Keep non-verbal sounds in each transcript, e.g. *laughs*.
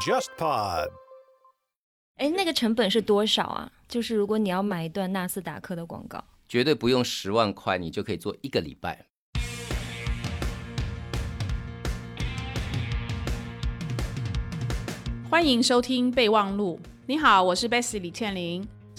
JustPod。哎，那个成本是多少啊？就是如果你要买一段纳斯达克的广告，绝对不用十万块，你就可以做一个礼拜。欢迎收听备忘录。你好，我是 Bessy 李倩玲。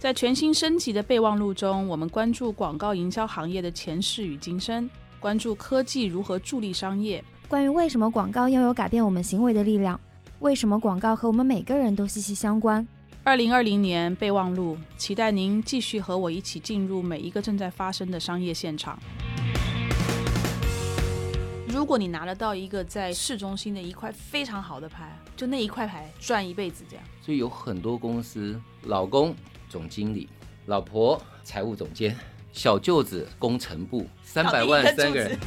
在全新升级的备忘录中，我们关注广告营销行业的前世与今生，关注科技如何助力商业，关于为什么广告拥有改变我们行为的力量，为什么广告和我们每个人都息息相关。二零二零年备忘录，期待您继续和我一起进入每一个正在发生的商业现场。如果你拿得到一个在市中心的一块非常好的牌，就那一块牌赚一辈子这样。所以有很多公司，老公总经理，老婆财务总监，小舅子工程部，三百万三个人。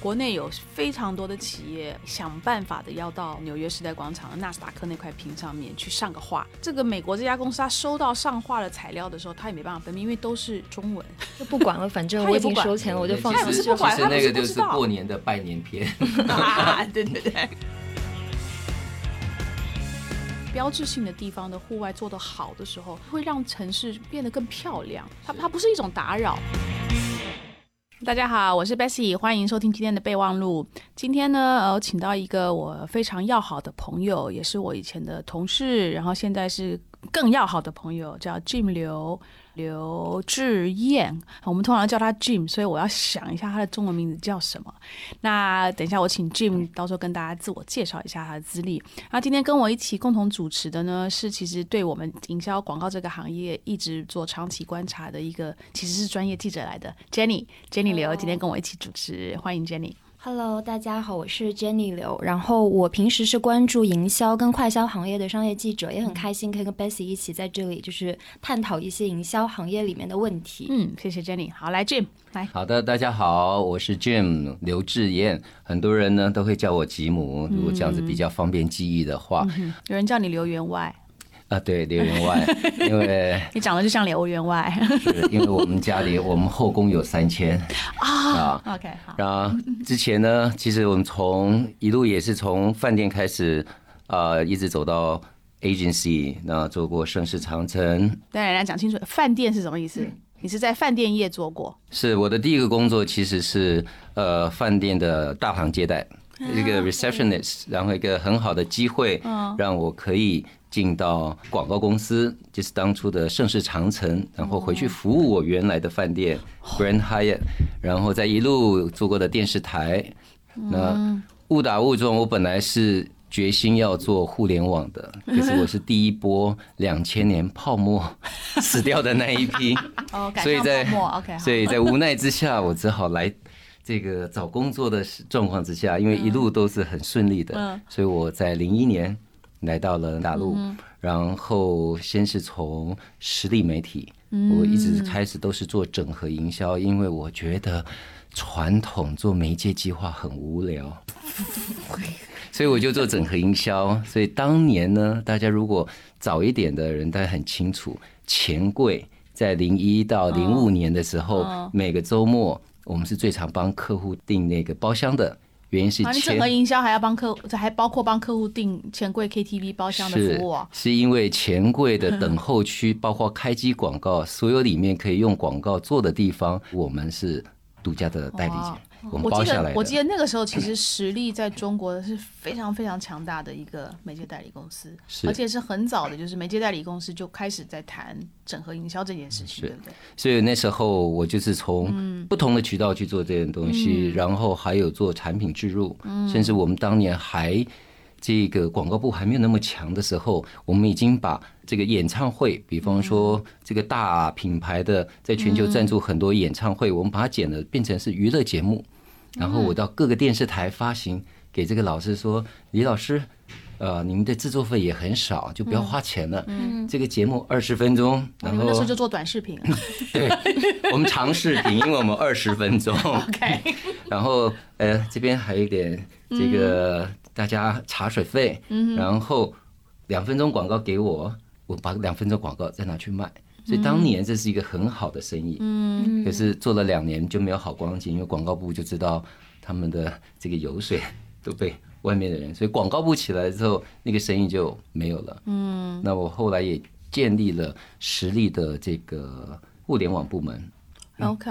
国内有非常多的企业想办法的要到纽约时代广场的纳斯达克那块屏上面去上个画。这个美国这家公司，他收到上画的材料的时候，他也没办法分辨，因为都是中文，就不管了，反正我已经收钱了，我就放弃。其实那个就是过年的拜年片。对对对。标志性的地方的户外做得好的时候，会让城市变得更漂亮。它它不是一种打扰。大家好，我是 Bessy，欢迎收听今天的备忘录。今天呢，呃，请到一个我非常要好的朋友，也是我以前的同事，然后现在是更要好的朋友，叫 Jim 刘。刘志燕，我们通常叫他 Jim，所以我要想一下他的中文名字叫什么。那等一下我请 Jim 到时候跟大家自我介绍一下他的资历。那今天跟我一起共同主持的呢，是其实对我们营销广告这个行业一直做长期观察的一个，其实是专业记者来的 Jenny，Jenny 刘今天跟我一起主持，欢迎 Jenny。Hello，大家好，我是 Jenny 刘。然后我平时是关注营销跟快销行业的商业记者，也很开心可以跟 Bessy 一起在这里，就是探讨一些营销行业里面的问题。嗯，谢谢 Jenny。好，来 Jim 来。好的，大家好，我是 Jim 刘志燕。很多人呢都会叫我吉姆，如果这样子比较方便记忆的话。有人叫你刘员外。啊，对，刘员外，因为 *laughs* 你长得就像刘员外，*laughs* 是因为我们家里我们后宫有三千啊。OK，好。然后之前呢，其实我们从一路也是从饭店开始啊，一直走到 agency，那做过盛世长城。对，来讲清楚，饭店是什么意思？你是在饭店业做过？是我的第一个工作，其实是呃饭店的大堂接待，一个 receptionist，然后一个很好的机会，让我可以。进到广告公司，就是当初的盛世长城，然后回去服务我原来的饭店 Grand Hyatt，然后在一路做过的电视台。那误打误撞，我本来是决心要做互联网的，可是我是第一波两千年泡沫 *laughs* 死掉的那一批，所以在所以在无奈之下，我只好来这个找工作的状况之下，因为一路都是很顺利的，所以我在零一年。来到了大陆，然后先是从实力媒体，我一直开始都是做整合营销，因为我觉得传统做媒介计划很无聊，*laughs* 所以我就做整合营销。所以当年呢，大家如果早一点的人，大家很清楚，钱柜在零一到零五年的时候，每个周末我们是最常帮客户订那个包厢的。原因是整个营销还要帮客，这还包括帮客户订钱柜 KTV 包厢的服务。是因为钱柜的等候区，包括开机广告，所有里面可以用广告做的地方，我们是独家的代理权。我记得，我记得那个时候，其实实力在中国是非常非常强大的一个媒介代理公司，而且是很早的，就是媒介代理公司就开始在谈整合营销这件事情，对不对？所以那时候我就是从不同的渠道去做这件东西，然后还有做产品植入，甚至我们当年还这个广告部还没有那么强的时候，我们已经把这个演唱会，比方说这个大品牌的在全球赞助很多演唱会，我们把它剪了变成是娱乐节目，然后我到各个电视台发行给这个老师说，李老师。呃，你们的制作费也很少，就不要花钱了。嗯，这个节目二十分钟，然后那时候就做短视频。*laughs* 对，我们长视频，因为我们二十分钟。*laughs* OK。*laughs* 然后呃，这边还有一点这个大家茶水费。嗯。然后两分钟广告给我，我把两分钟广告再拿去卖。所以当年这是一个很好的生意。嗯。可是做了两年就没有好光景，因为广告部就知道他们的这个油水都被。外面的人，所以广告部起来之后，那个生意就没有了。嗯，那我后来也建立了实力的这个互联网部门。OK，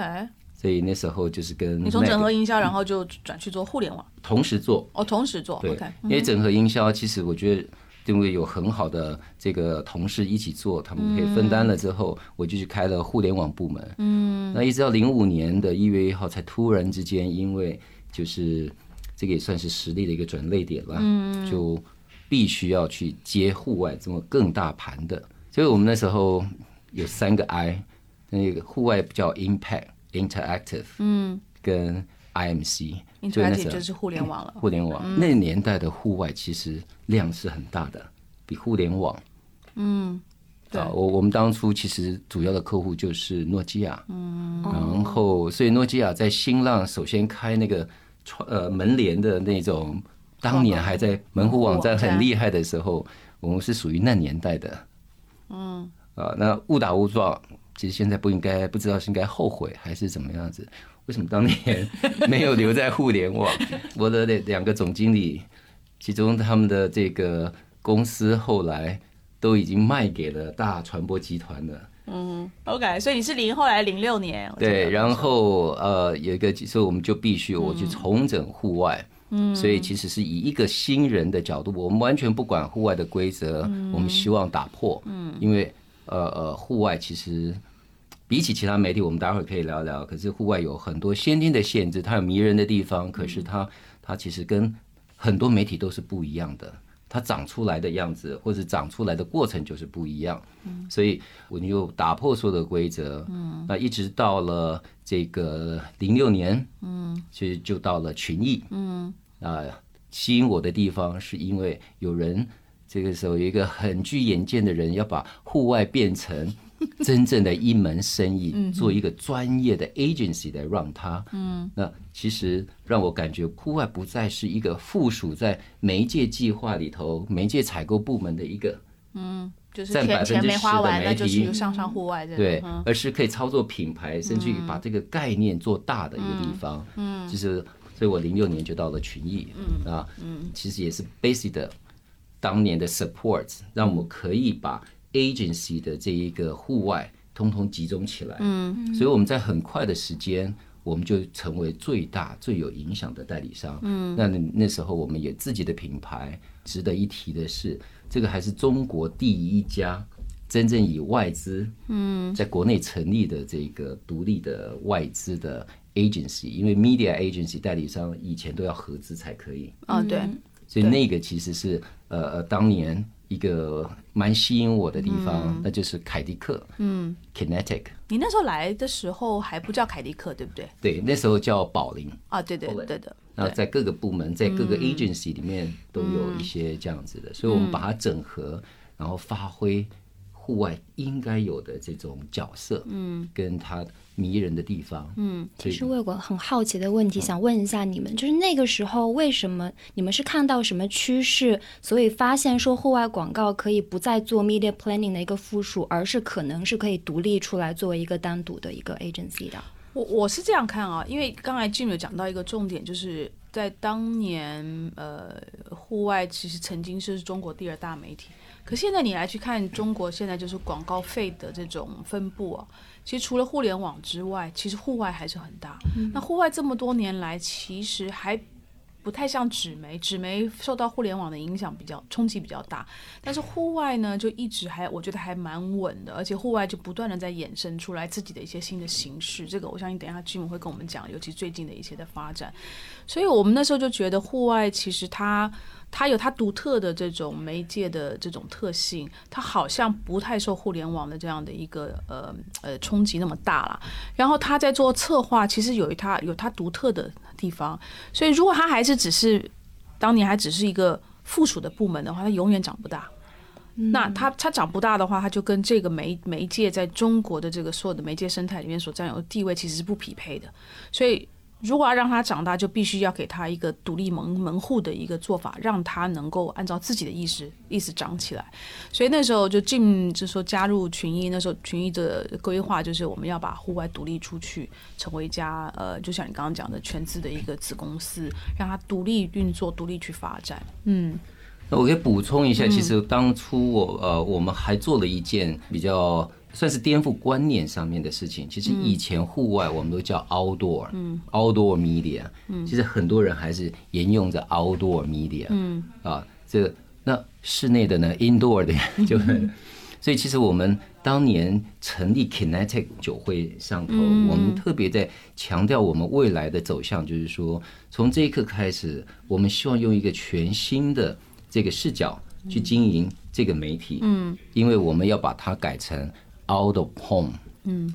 所以那时候就是跟你从整合营销，然后就转去做互联网，同时做哦，同时做。对，因为整合营销其实我觉得，因为有很好的这个同事一起做，他们可以分担了之后，我就去开了互联网部门。嗯，那一直到零五年的一月一号，才突然之间，因为就是。这个也算是实力的一个转类点了，就必须要去接户外这么更大盘的。所以我们那时候有三个 I，那个户外叫 Impact Interactive，嗯，跟 IMC，Interactive 就是互联网了。互联网那年代的户外其实量是很大的，比互联网，嗯，啊，我我们当初其实主要的客户就是诺基亚，嗯，然后所以诺基亚在新浪首先开那个。窗呃门帘的那种，当年还在门户网站很厉害的时候，我们是属于那年代的。嗯，啊，那误打误撞，其实现在不应该，不知道是应该后悔还是怎么样子？为什么当年没有留在互联网？*laughs* 我的两个总经理，其中他们的这个公司后来都已经卖给了大传播集团了。嗯，OK，所以你是零后来零六年，对，然后呃有一个，所以我们就必须我去重整户外，嗯，所以其实是以一个新人的角度，我们完全不管户外的规则，我们希望打破，嗯，因为呃呃户外其实比起其他媒体，我们待会儿可以聊聊，可是户外有很多先天的限制，它有迷人的地方，可是它它其实跟很多媒体都是不一样的。它长出来的样子，或者长出来的过程就是不一样，所以我们就打破所有的规则，嗯。那一直到了这个零六年，嗯，其实就到了群艺，嗯，啊，吸引我的地方是因为有人这个时候有一个很具眼见的人要把户外变成。*laughs* 真正的一门生意，做一个专业的 agency 来让它，嗯，那其实让我感觉户外不再是一个附属在媒介计划里头媒介采购部门的一个，嗯，就是钱钱没花完，那就是上上户外对，而是可以操作品牌，甚至于把这个概念做大的一个地方，嗯，就是，所以我零六年就到了群益，嗯。啊，嗯，其实也是 basic 的当年的 support，让我可以把。Agency 的这一个户外通通集中起来，嗯，所以我们在很快的时间，我们就成为最大最有影响的代理商，嗯，那那时候我们也自己的品牌。值得一提的是，这个还是中国第一家真正以外资，嗯，在国内成立的这个独立的外资的 agency，因为 media agency 代理商以前都要合资才可以，啊，对，所以那个其实是呃呃当年。一个蛮吸引我的地方，那就是凯迪克，嗯，Kinetic。你那时候来的时候还不叫凯迪克，对不对？对，那时候叫宝林。啊，对对对的。那在各个部门，在各个 agency 里面都有一些这样子的，所以我们把它整合，然后发挥户外应该有的这种角色，嗯，跟他。迷人的地方，嗯，其实我有个很好奇的问题想问一下你们，就是那个时候为什么你们是看到什么趋势，所以发现说户外广告可以不再做 media planning 的一个附属，而是可能是可以独立出来作为一个单独的一个 agency 的？我我是这样看啊，因为刚才 Jim 有讲到一个重点，就是在当年，呃，户外其实曾经是中国第二大媒体，可现在你来去看中国现在就是广告费的这种分布啊。其实除了互联网之外，其实户外还是很大。那户外这么多年来，其实还不太像纸媒，纸媒受到互联网的影响比较冲击比较大，但是户外呢就一直还我觉得还蛮稳的，而且户外就不断的在衍生出来自己的一些新的形式。这个我相信等一下 Jim 会跟我们讲，尤其最近的一些的发展。所以我们那时候就觉得户外其实它。它有它独特的这种媒介的这种特性，它好像不太受互联网的这样的一个呃呃冲击那么大了。然后他在做策划，其实有一它有它独特的地方。所以如果它还是只是当年还只是一个附属的部门的话，它永远长不大。那它它长不大的话，它就跟这个媒媒介在中国的这个所有的媒介生态里面所占有的地位其实是不匹配的。所以。如果要让他长大，就必须要给他一个独立门门户的一个做法，让他能够按照自己的意识意识长起来。所以那时候就进，就说加入群益。那时候群益的规划就是我们要把户外独立出去，成为一家呃，就像你刚刚讲的全资的一个子公司，让他独立运作、独立去发展。嗯，那我可以补充一下，其实当初我呃，我们还做了一件比较。算是颠覆观念上面的事情。其实以前户外我们都叫 outdoor，outdoor media。其实很多人还是沿用着 outdoor media。啊，这那室内的呢，indoor 的 *laughs* 就很。所以其实我们当年成立 Kinetic 酒会上头，我们特别在强调我们未来的走向，就是说从这一刻开始，我们希望用一个全新的这个视角去经营这个媒体。嗯，因为我们要把它改成。Out of home，嗯，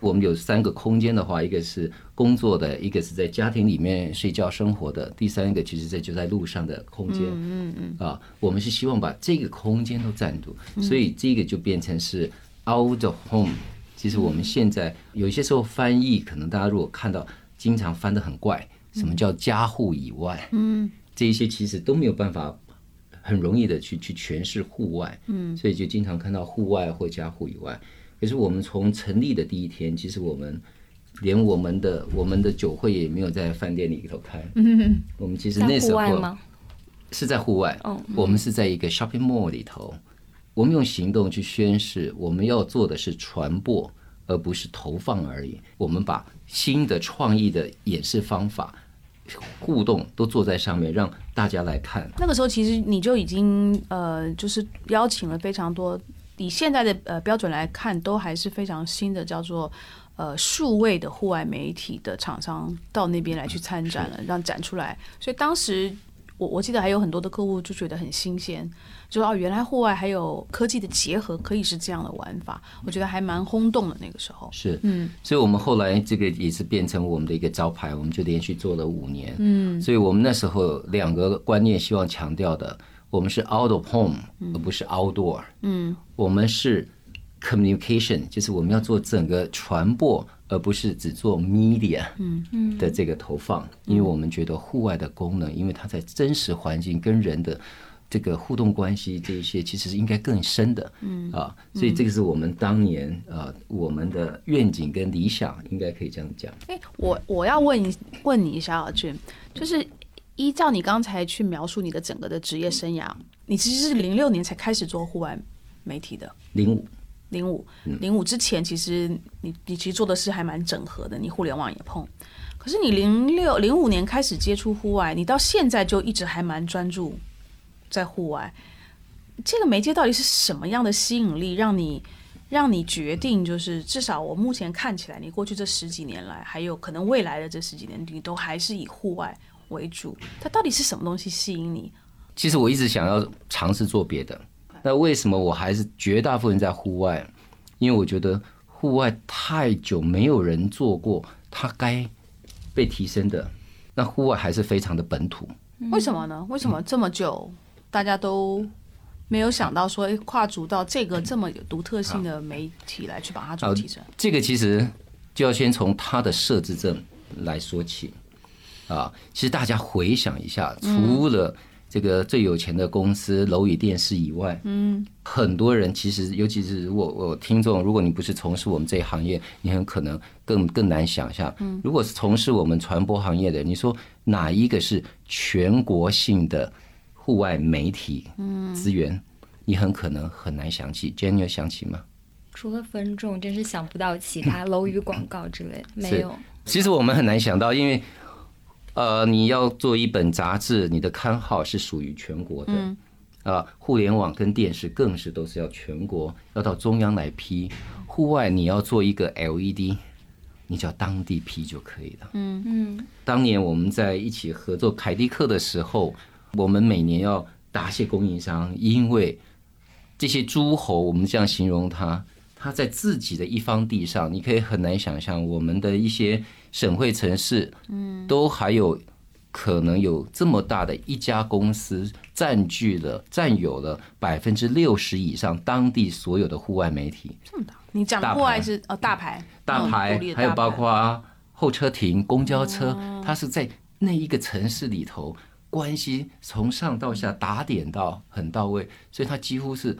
我们有三个空间的话，一个是工作的，一个是在家庭里面睡觉生活的，第三个其实在就在路上的空间，嗯嗯啊，我们是希望把这个空间都占住，所以这个就变成是 Out of home。其实我们现在有些时候翻译，可能大家如果看到经常翻的很怪，什么叫家户以外？嗯，这一些其实都没有办法。很容易的去去诠释户外，嗯，所以就经常看到户外或加户以外。可是我们从成立的第一天，其实我们连我们的我们的酒会也没有在饭店里头开，嗯，*laughs* 我们其实那时候是在户外，哦，我们是在一个 shopping mall 里头，我们用行动去宣示我们要做的是传播，而不是投放而已。我们把新的创意的演示方法。互动都坐在上面，让大家来看。那个时候，其实你就已经呃，就是邀请了非常多，以现在的呃标准来看，都还是非常新的，叫做呃数位的户外媒体的厂商到那边来去参展了，让展出来。所以当时我我记得还有很多的客户就觉得很新鲜。就哦，原来户外还有科技的结合，可以是这样的玩法，我觉得还蛮轰动的。那个时候是，嗯，所以我们后来这个也是变成我们的一个招牌，我们就连续做了五年，嗯，所以我们那时候两个观念希望强调的，我们是 out of home，而不是 outdoor，嗯，我们是 communication，就是我们要做整个传播，而不是只做 media，嗯嗯的这个投放，因为我们觉得户外的功能，因为它在真实环境跟人的。这个互动关系这一些其实是应该更深的，嗯啊，所以这个是我们当年呃我们的愿景跟理想，应该可以这样讲。哎，我我要问一问你一下啊，俊，就是依照你刚才去描述你的整个的职业生涯，你其实是零六年才开始做户外媒体的，零五零五零五之前，其实你你其实做的事还蛮整合的，你互联网也碰，可是你零六零五年开始接触户外，你到现在就一直还蛮专注。在户外，这个媒介到底是什么样的吸引力，让你让你决定？就是至少我目前看起来，你过去这十几年来，还有可能未来的这十几年，你都还是以户外为主。它到底是什么东西吸引你？其实我一直想要尝试做别的，那为什么我还是绝大部分在户外？因为我觉得户外太久没有人做过，它该被提升的。那户外还是非常的本土。为什么呢？为什么这么久？大家都没有想到说，跨足到这个这么有独特性的媒体来去把它做提升。这个其实就要先从它的设置证来说起啊。其实大家回想一下，除了这个最有钱的公司楼宇电视以外，嗯，很多人其实，尤其是我我听众，如果你不是从事我们这一行业，你很可能更更难想象。嗯，如果是从事我们传播行业的，你说哪一个是全国性的？户外媒体资源，你很可能很难想起。Jenny 有想起吗？除了分众，真是想不到其他 *laughs* 楼宇广告之类，没有。其实我们很难想到，因为呃，你要做一本杂志，你的刊号是属于全国的。啊，互联网跟电视更是都是要全国要到中央来批。户外你要做一个 LED，你只要当地批就可以了。嗯嗯。当年我们在一起合作凯迪克的时候，我们每年要答谢供应商，因为这些诸侯，我们这样形容他，他在自己的一方地上，你可以很难想象，我们的一些省会城市，嗯，都还有。可能有这么大的一家公司占据了、占有了百分之六十以上当地所有的户外媒体。这么大？你讲户外是哦，大牌、大牌，还有包括候车亭、公交车，它是在那一个城市里头，关系从上到下打点到很到位，所以它几乎是。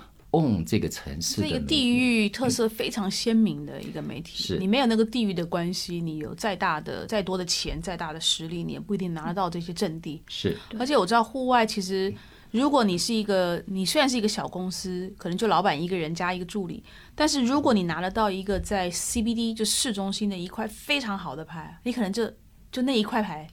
这个城市是一个地域特色非常鲜明的一个媒体。是你没有那个地域的关系，你有再大的、再多的钱、再大的实力，你也不一定拿得到这些阵地。是，而且我知道户外其实，如果你是一个，你虽然是一个小公司，可能就老板一个人加一个助理，但是如果你拿得到一个在 CBD 就市中心的一块非常好的牌，你可能就就那一块牌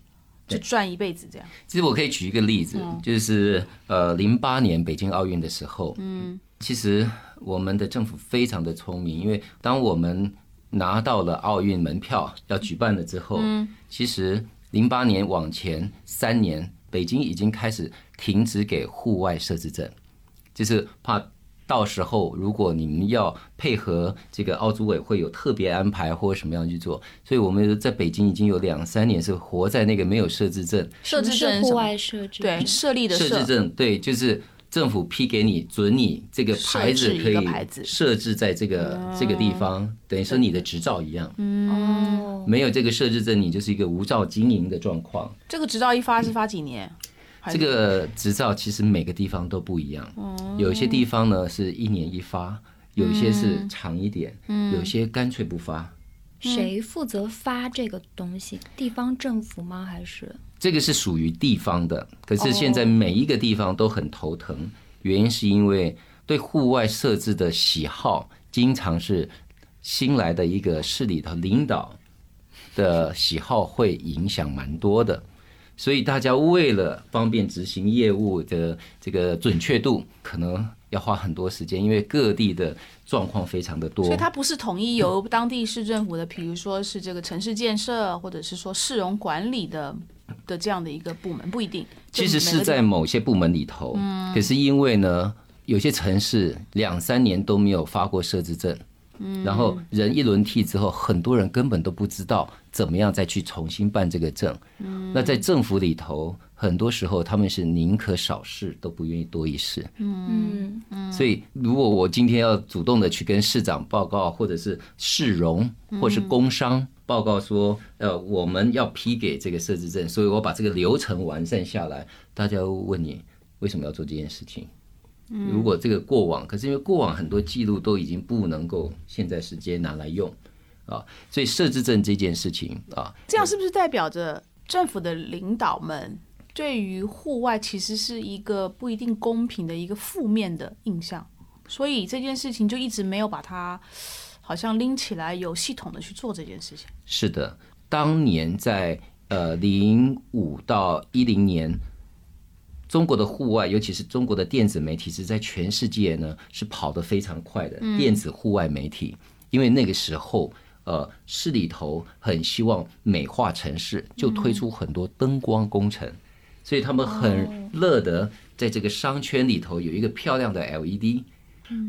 就赚一辈子这样。其实我可以举一个例子，就是呃，零八年北京奥运的时候，嗯。其实我们的政府非常的聪明，因为当我们拿到了奥运门票要举办了之后，嗯其实零八年往前三年，北京已经开始停止给户外设置证，就是怕到时候如果你们要配合这个奥组委会有特别安排或者什么样去做，所以我们在北京已经有两三年是活在那个没有设置证，设置证户外设置对设立的设置证对就是。政府批给你准你这个牌子可以设置在这个这个地方，等于说你的执照一样。哦，没有这个设置证，你就是一个无照经营的状况。这个执照一发是发几年？这个执照其实每个地方都不一样。有一些地方呢是一年一发，有一些是长一点，有些干脆不发。谁负责发这个东西？地方政府吗？还是？这个是属于地方的，可是现在每一个地方都很头疼，原因是因为对户外设置的喜好，经常是新来的一个市里头领导的喜好会影响蛮多的，所以大家为了方便执行业务的这个准确度，可能要花很多时间，因为各地的状况非常的多，所以它不是统一由当地市政府的，比如说是这个城市建设，或者是说市容管理的。的这样的一个部门不一定，其实是在某些部门里头，可是因为呢，有些城市两三年都没有发过设置证，然后人一轮替之后，很多人根本都不知道怎么样再去重新办这个证。那在政府里头，很多时候他们是宁可少事都不愿意多一事。嗯嗯，所以如果我今天要主动的去跟市长报告，或者是市容，或是工商。报告说，呃，我们要批给这个设置证，所以我把这个流程完善下来。大家问你为什么要做这件事情？如果这个过往，可是因为过往很多记录都已经不能够现在时间拿来用啊，所以设置证这件事情啊，这样是不是代表着政府的领导们对于户外其实是一个不一定公平的一个负面的印象？所以这件事情就一直没有把它。好像拎起来有系统的去做这件事情。是的，当年在呃零五到一零年，中国的户外，尤其是中国的电子媒体，是在全世界呢是跑得非常快的电子户外媒体。因为那个时候，呃，市里头很希望美化城市，就推出很多灯光工程，所以他们很乐得在这个商圈里头有一个漂亮的 LED，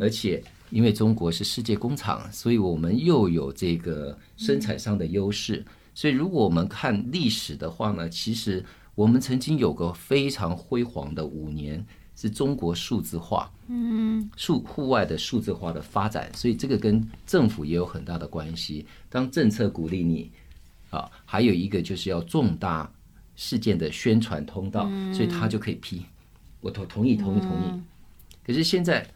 而且。因为中国是世界工厂，所以我们又有这个生产上的优势。所以，如果我们看历史的话呢，其实我们曾经有个非常辉煌的五年，是中国数字化，嗯，数户外的数字化的发展。所以，这个跟政府也有很大的关系。当政策鼓励你，啊，还有一个就是要重大事件的宣传通道，所以他就可以批，我同同意，同意，同意。可是现在。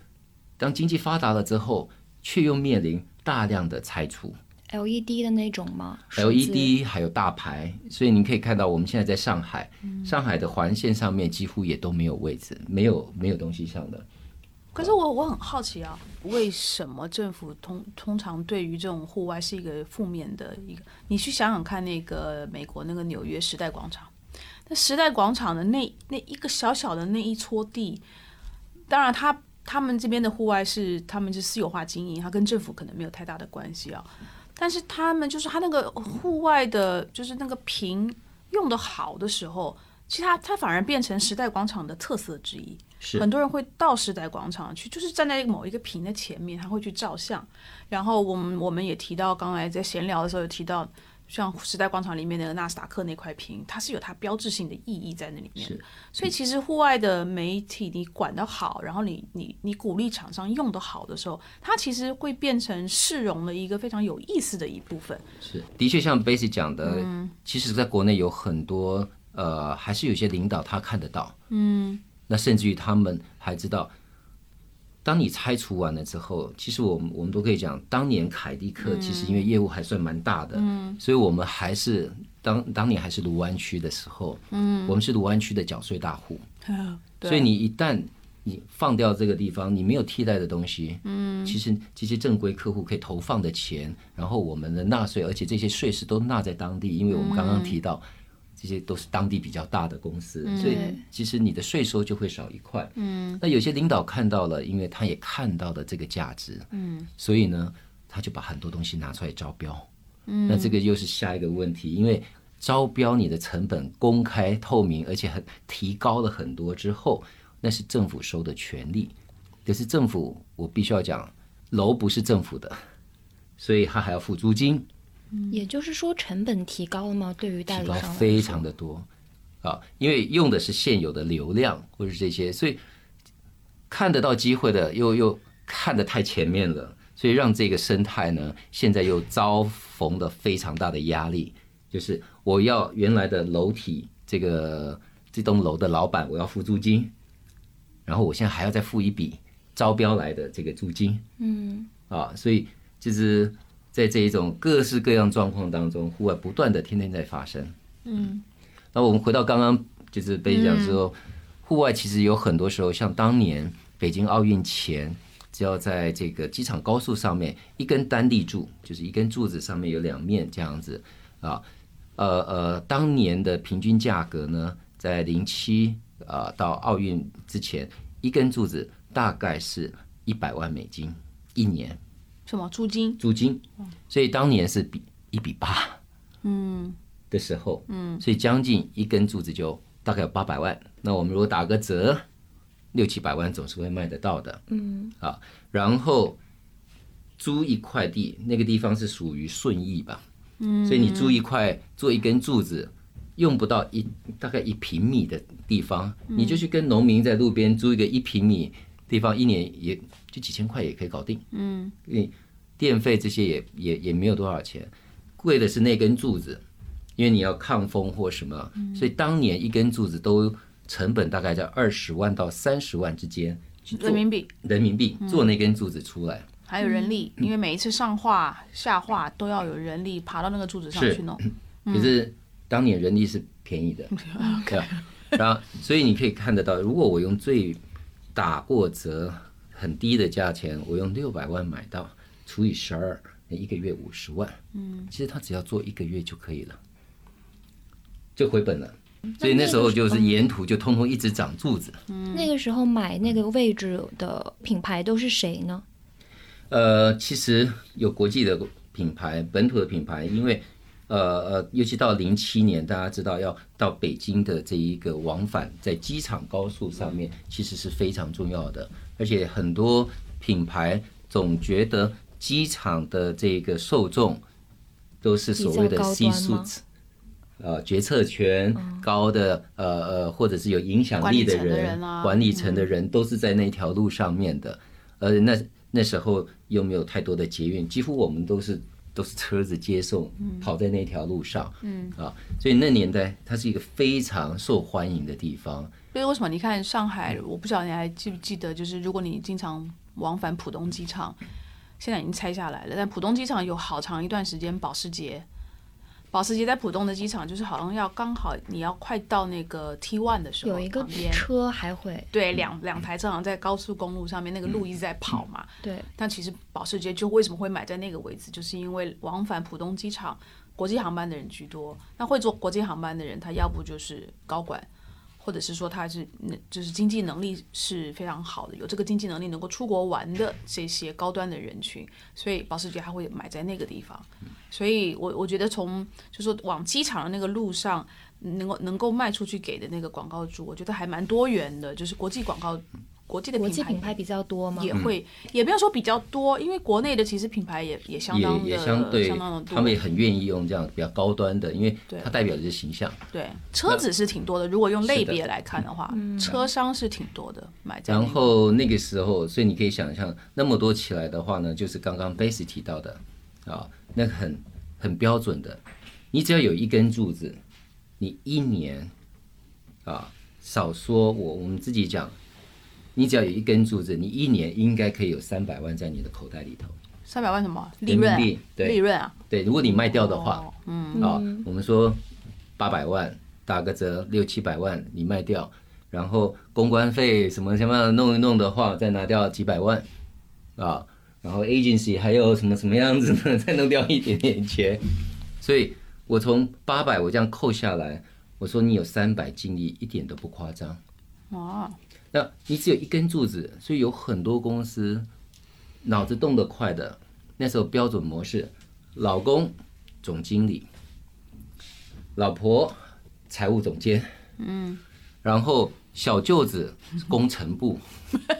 当经济发达了之后，却又面临大量的拆除，LED 的那种吗？LED 还有大牌，所以您可以看到，我们现在在上海，上海的环线上面几乎也都没有位置，没有没有东西上的。可是我我很好奇啊，为什么政府通通常对于这种户外是一个负面的一个？你去想想看，那个美国那个纽约时代广场。那时代广场的那那一个小小的那一撮地，当然他他们这边的户外是他们是私有化经营，它跟政府可能没有太大的关系啊。但是他们就是他那个户外的，就是那个屏用的好的时候，其实他他反而变成时代广场的特色之一。是很多人会到时代广场去，就是站在某一个屏的前面，他会去照相。然后我们我们也提到，刚才在闲聊的时候有提到，像时代广场里面的纳斯达克那块屏，它是有它标志性的意义在那里面的。所以其实户外的媒体，你管得好，然后你你你鼓励厂商用得好的时候，它其实会变成市容的一个非常有意思的一部分。是，的确像 Basic 讲的，其实在国内有很多呃，还是有些领导他看得到，嗯，那甚至于他们还知道，当你拆除完了之后，其实我们我们都可以讲，当年凯迪克其实因为业务还算蛮大的，嗯，所以我们还是当当年还是卢湾区的时候，嗯，我们是卢湾区的缴税大户，所以你一旦你放掉这个地方，你没有替代的东西，嗯，其实这些正规客户可以投放的钱，然后我们的纳税，而且这些税是都纳在当地，因为我们刚刚提到。这些都是当地比较大的公司，所以其实你的税收就会少一块。嗯，那有些领导看到了，因为他也看到了这个价值，嗯，所以呢，他就把很多东西拿出来招标。嗯，那这个又是下一个问题，因为招标你的成本公开透明，而且很提高了很多之后，那是政府收的权利。可是政府，我必须要讲，楼不是政府的，所以他还要付租金。也就是说，成本提高了吗？对于代理商非常的多啊，因为用的是现有的流量或者是这些，所以看得到机会的又又看得太前面了，所以让这个生态呢，现在又遭逢了非常大的压力。就是我要原来的楼体这个这栋楼的老板，我要付租金，然后我现在还要再付一笔招标来的这个租金，嗯，啊，所以就是。在这一种各式各样状况当中，户外不断的天天在发生。嗯，那我们回到刚刚就是被讲说，户外其实有很多时候，像当年北京奥运前，只要在这个机场高速上面一根单立柱，就是一根柱子上面有两面这样子啊，呃呃，当年的平均价格呢，在零七啊到奥运之前，一根柱子大概是一百万美金一年。什么租金？租金，所以当年是比一比八，嗯，的时候，嗯，所以将近一根柱子就大概有八百万。那我们如果打个折，六七百万总是会卖得到的，嗯，啊，然后租一块地，那个地方是属于顺义吧，嗯，所以你租一块做一根柱子，用不到一大概一平米的地方，你就去跟农民在路边租一个一平米地方，一年也。就几千块也可以搞定，嗯，因为电费这些也也也没有多少钱，贵的是那根柱子，因为你要抗风或什么，所以当年一根柱子都成本大概在二十万到三十万之间，人民币，人民币做那根柱子出来，还有人力，因为每一次上画下画都要有人力爬到那个柱子上去弄，可是当年人力是便宜的，*laughs* 对，然后所以你可以看得到，如果我用最打过折。很低的价钱，我用六百万买到，除以十二，那一个月五十万。嗯，其实他只要做一个月就可以了，就回本了。所以那时候就是沿途就通通一直长柱子。嗯，那个时候买那个位置的品牌都是谁呢？呃，其实有国际的品牌，本土的品牌，因为。呃呃，尤其到零七年，大家知道要到北京的这一个往返，在机场高速上面，其实是非常重要的。而且很多品牌总觉得机场的这个受众都是所谓的 C 数字，呃，决策权高的，呃呃，或者是有影响力的人，管理层的人都是在那条路上面的。呃，那那时候又没有太多的捷运，几乎我们都是。都是车子接送，跑在那条路上，嗯啊，所以那年代它是一个非常受欢迎的地方。所以为什么你看上海？我不晓得你还记不记得，就是如果你经常往返浦东机场，现在已经拆下来了，但浦东机场有好长一段时间保时捷。保时捷在浦东的机场，就是好像要刚好你要快到那个 T one 的时候，有一个车还会对两两台车好像在高速公路上面，那个路一直在跑嘛。对。但其实保时捷就为什么会买在那个位置，就是因为往返浦东机场国际航班的人居多。那会坐国际航班的人，他要不就是高管。或者是说他是那就是经济能力是非常好的，有这个经济能力能够出国玩的这些高端的人群，所以保时捷还会买在那个地方。所以我我觉得从就说往机场的那个路上，能够能够卖出去给的那个广告主，我觉得还蛮多元的，就是国际广告。国际的国际品牌比较多吗？也会，也不要说比较多，因为国内的其实品牌也也相当也相对相当的多，他们也很愿意用这样比较高端的，因为它代表的是形象。对，车子是挺多的。如果用类别来看的话，车商是挺多的买。然后那个时候，所以你可以想象，那么多起来的话呢，就是刚刚 Base 提到的啊，那个很很标准的，你只要有一根柱子，你一年啊，少说我我们自己讲。你只要有一根柱子，你一年应该可以有三百万在你的口袋里头。三百万什么利润？对，利润啊。对，如果你卖掉的话，嗯，啊，我们说八百万打个折，六七百万你卖掉，然后公关费什么什么弄一弄的话，再拿掉几百万，啊，然后 agency 还有什么什么样子呢？再弄掉一点点钱，所以我从八百我这样扣下来，我说你有三百净利，一点都不夸张。哦。那你只有一根柱子，所以有很多公司脑子动得快的，那时候标准模式：老公总经理，老婆财务总监，嗯，然后小舅子工程部，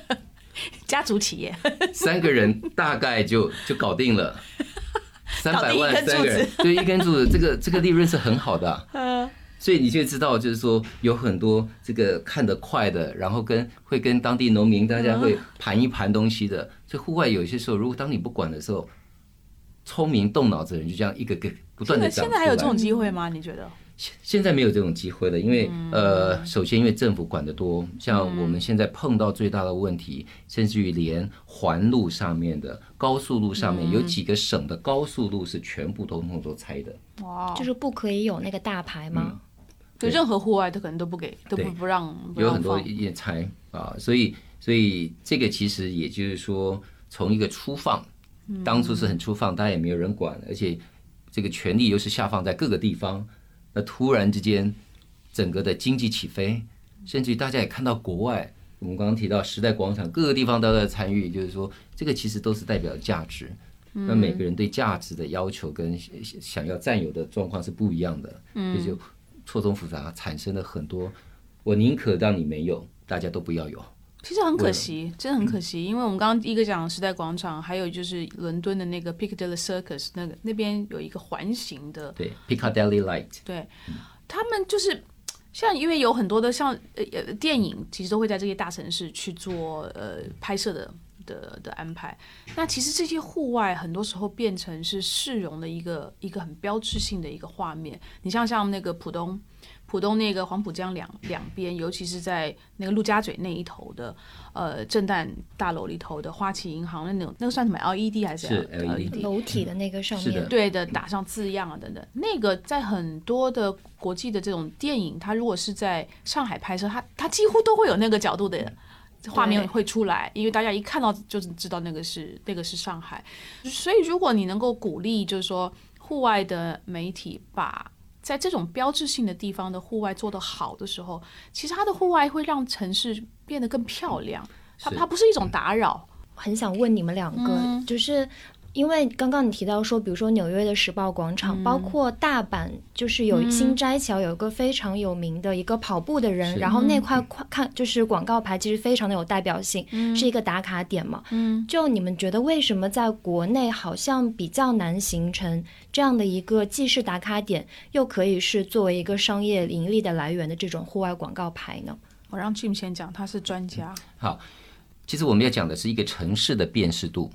*laughs* 家族企业，三个人大概就就搞定了，*laughs* 三百万三个人，对一根柱子，这个这个利润是很好的，嗯。所以你就知道，就是说有很多这个看得快的，然后跟会跟当地农民大家会盘一盘东西的。所以户外有些时候，如果当你不管的时候，聪明动脑子的人就这样一个个不断的现在还有这种机会吗？你觉得？现现在没有这种机会了，因为呃，首先因为政府管得多，像我们现在碰到最大的问题，甚至于连环路上面的高速路上面有几个省的高速路是全部通通都拆的。哇，就是不可以有那个大牌吗？就任何户外，他可能都不给，都不不让。有很多也拆啊，所以所以这个其实也就是说，从一个粗放，当初是很粗放，大家也没有人管，而且这个权力又是下放在各个地方，那突然之间整个的经济起飞，甚至于大家也看到国外，我们刚刚提到时代广场，各个地方都在参与，就是说这个其实都是代表价值。那每个人对价值的要求跟想要占有的状况是不一样的，也就。错综复杂，产生了很多。我宁可让你没有，大家都不要有。其实很可惜，真的很可惜，因为我们刚刚一个讲时代广场，还有就是伦敦的那个 Piccadilly Circus，那个那边有一个环形的，对 Piccadilly Light。对，他们就是像因为有很多的像呃呃电影，其实都会在这些大城市去做呃拍摄的。的的安排，那其实这些户外很多时候变成是市容的一个一个很标志性的一个画面。你像像那个浦东，浦东那个黄浦江两两边，尤其是在那个陆家嘴那一头的，呃，震旦大楼里头的花旗银行那种，那个算什么 LED 还是 LED 楼体的那个上面？对的，打上字样啊等等。那个在很多的国际的这种电影，它如果是在上海拍摄，它它几乎都会有那个角度的。画面会出来，因为大家一看到就知道那个是那个是上海，所以如果你能够鼓励，就是说户外的媒体把在这种标志性的地方的户外做得好的时候，其实它的户外会让城市变得更漂亮，它它不是一种打扰。很想问你们两个，就是。因为刚刚你提到说，比如说纽约的时报广场，包括大阪，就是有新斋桥有一个非常有名的一个跑步的人，然后那块看就是广告牌，其实非常的有代表性，是一个打卡点嘛。嗯，就你们觉得为什么在国内好像比较难形成这样的一个既是打卡点，又可以是作为一个商业盈利的来源的这种户外广告牌呢？我让 Jim 先讲，他是专家。好，其实我们要讲的是一个城市的辨识度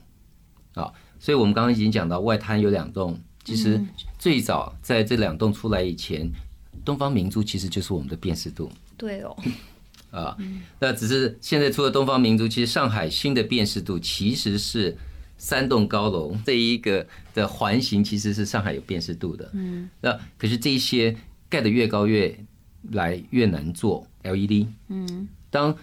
啊。所以，我们刚刚已经讲到外滩有两栋。其实最早在这两栋出来以前，东方明珠其实就是我们的辨识度。对哦。*laughs* 啊，那只是现在除了东方明珠，其实上海新的辨识度其实是三栋高楼这一个的环形，其实是上海有辨识度的。嗯。那可是这些盖的越高越来越难做 LED。嗯。当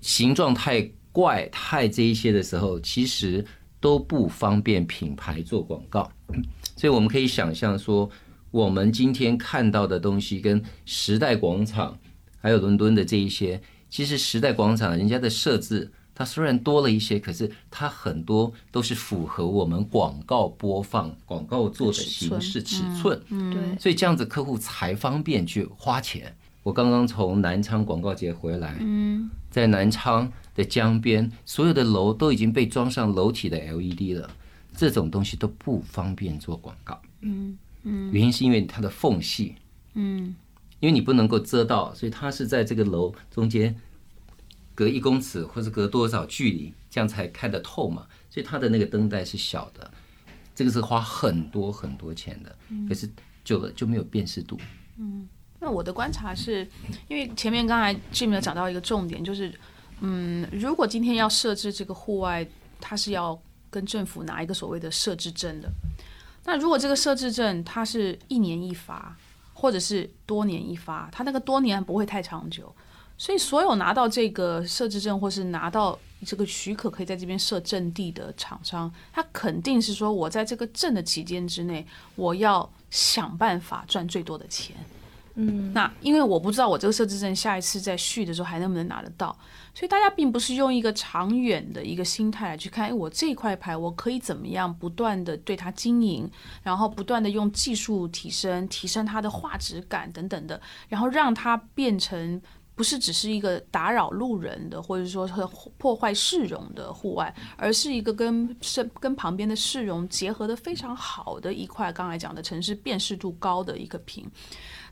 形状太怪、太这一些的时候，其实。都不方便品牌做广告，*clears throat* 所以我们可以想象说，我们今天看到的东西跟时代广场还有伦敦的这一些，其实时代广场人家的设置，它虽然多了一些，可是它很多都是符合我们广告播放、广告做的形式尺寸。对，所以这样子客户才方便去花钱。我刚刚从南昌广告节回来，嗯，在南昌的江边，所有的楼都已经被装上楼体的 LED 了，这种东西都不方便做广告，嗯嗯，原因是因为它的缝隙，嗯，因为你不能够遮到，所以它是在这个楼中间隔一公尺或者隔多少距离，这样才看得透嘛，所以它的那个灯带是小的，这个是花很多很多钱的，可是久了就没有辨识度，嗯。那我的观察是，因为前面刚才 Jim 有讲到一个重点，就是，嗯，如果今天要设置这个户外，它是要跟政府拿一个所谓的设置证的。那如果这个设置证它是一年一发，或者是多年一发，它那个多年不会太长久，所以所有拿到这个设置证或是拿到这个许可可以在这边设阵地的厂商，他肯定是说我在这个证的期间之内，我要想办法赚最多的钱。嗯，那因为我不知道我这个设置证下一次再续的时候还能不能拿得到，所以大家并不是用一个长远的一个心态来去看，哎，我这块牌我可以怎么样不断的对它经营，然后不断的用技术提升，提升它的画质感等等的，然后让它变成不是只是一个打扰路人的，或者说破坏市容的户外，而是一个跟是跟旁边的市容结合的非常好的一块，刚才讲的城市辨识度高的一个屏。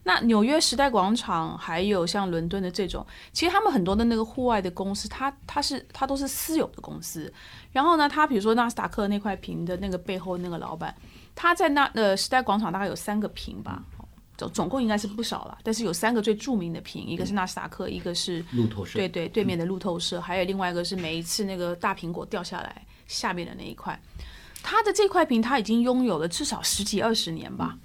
那纽约时代广场，还有像伦敦的这种，其实他们很多的那个户外的公司，它它是它都是私有的公司。然后呢，他比如说纳斯达克那块屏的那个背后那个老板，他在那呃时代广场大概有三个屏吧，总总共应该是不少了。但是有三个最著名的屏，一个是纳斯达克，一个是路透社，对对，对面的路透社，还有另外一个是每一次那个大苹果掉下来下面的那一块，他的这块屏他已经拥有了至少十几二十年吧。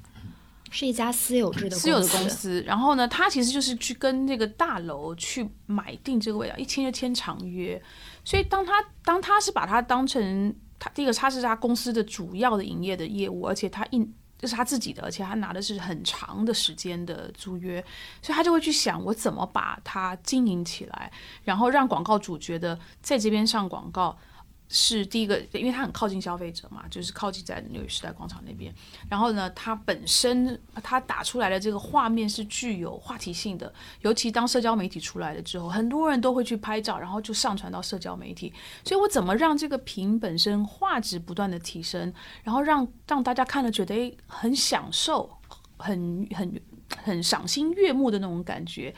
是一家私有制的私有的公司，然后呢，他其实就是去跟那个大楼去买定这个位置，一签就签长约。所以当他当他是把它当成他第一个，他是他公司的主要的营业的业务，而且他一这是他自己的，而且他拿的是很长的时间的租约，所以他就会去想我怎么把它经营起来，然后让广告主觉得在这边上广告。是第一个，因为它很靠近消费者嘛，就是靠近在纽约时代广场那边。然后呢，它本身它打出来的这个画面是具有话题性的，尤其当社交媒体出来了之后，很多人都会去拍照，然后就上传到社交媒体。所以我怎么让这个屏本身画质不断的提升，然后让让大家看了觉得很享受，很很很赏心悦目的那种感觉。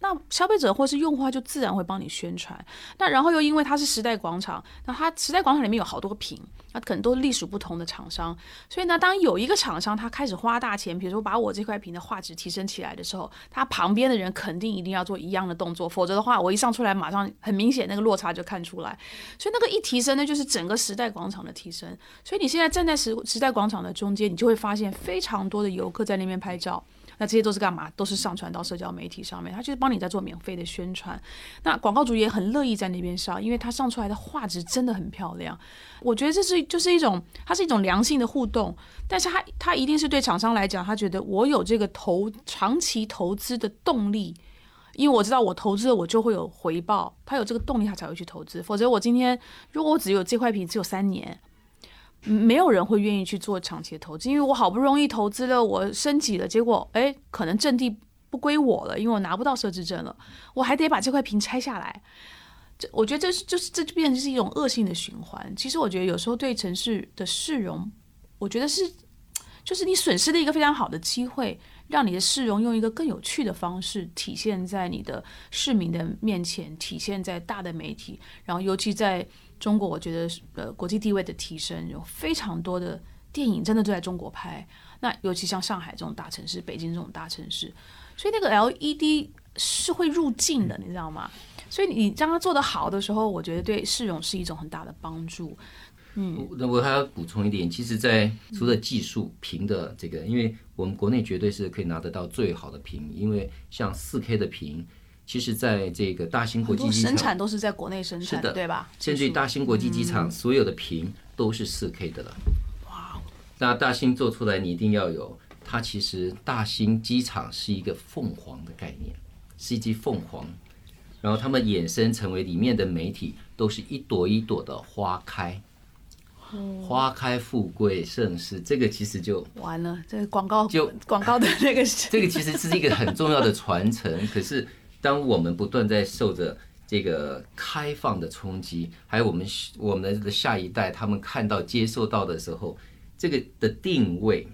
那消费者或是用户，他就自然会帮你宣传。那然后又因为它是时代广场，那它时代广场里面有好多个屏，那可能都隶属不同的厂商。所以呢，当有一个厂商他开始花大钱，比如说把我这块屏的画质提升起来的时候，他旁边的人肯定一定要做一样的动作，否则的话，我一上出来马上很明显那个落差就看出来。所以那个一提升呢，就是整个时代广场的提升。所以你现在站在时时代广场的中间，你就会发现非常多的游客在那边拍照。那这些都是干嘛？都是上传到社交媒体上面，他就是帮你在做免费的宣传。那广告主也很乐意在那边上，因为他上出来的画质真的很漂亮。我觉得这是就是一种，它是一种良性的互动。但是它它一定是对厂商来讲，他觉得我有这个投长期投资的动力，因为我知道我投资了，我就会有回报。他有这个动力，他才会去投资。否则我今天如果我只有这块屏只有三年。没有人会愿意去做长期的投资，因为我好不容易投资了，我升级了，结果哎，可能阵地不归我了，因为我拿不到设置证了，我还得把这块屏拆下来。这我觉得这是就是这就变成是一种恶性的循环。其实我觉得有时候对城市的市容，我觉得是就是你损失了一个非常好的机会，让你的市容用一个更有趣的方式体现在你的市民的面前，体现在大的媒体，然后尤其在。中国，我觉得呃，国际地位的提升有非常多的电影真的都在中国拍。那尤其像上海这种大城市，北京这种大城市，所以那个 LED 是会入镜的，你知道吗？所以你让它做得好的时候，我觉得对市容是一种很大的帮助。嗯，那我还要补充一点，其实，在除了技术屏的这个，因为我们国内绝对是可以拿得到最好的屏，因为像四 K 的屏。其实，在这个大兴国际机场，生产都是在国内生产，的，对吧？甚至大兴国际机场所有的屏都是四 K 的了。哇！那大兴做出来，你一定要有它其实大兴机场是一个凤凰的概念，是一只凤凰，然后他们衍生成为里面的媒体都是一朵一朵的花开，花开富贵盛世，这个其实就完了，这个广告就广告的那个 *laughs* 这个其实是一个很重要的传承。可是当我们不断在受着这个开放的冲击，还有我们我们的下一代他们看到接受到的时候，这个的定位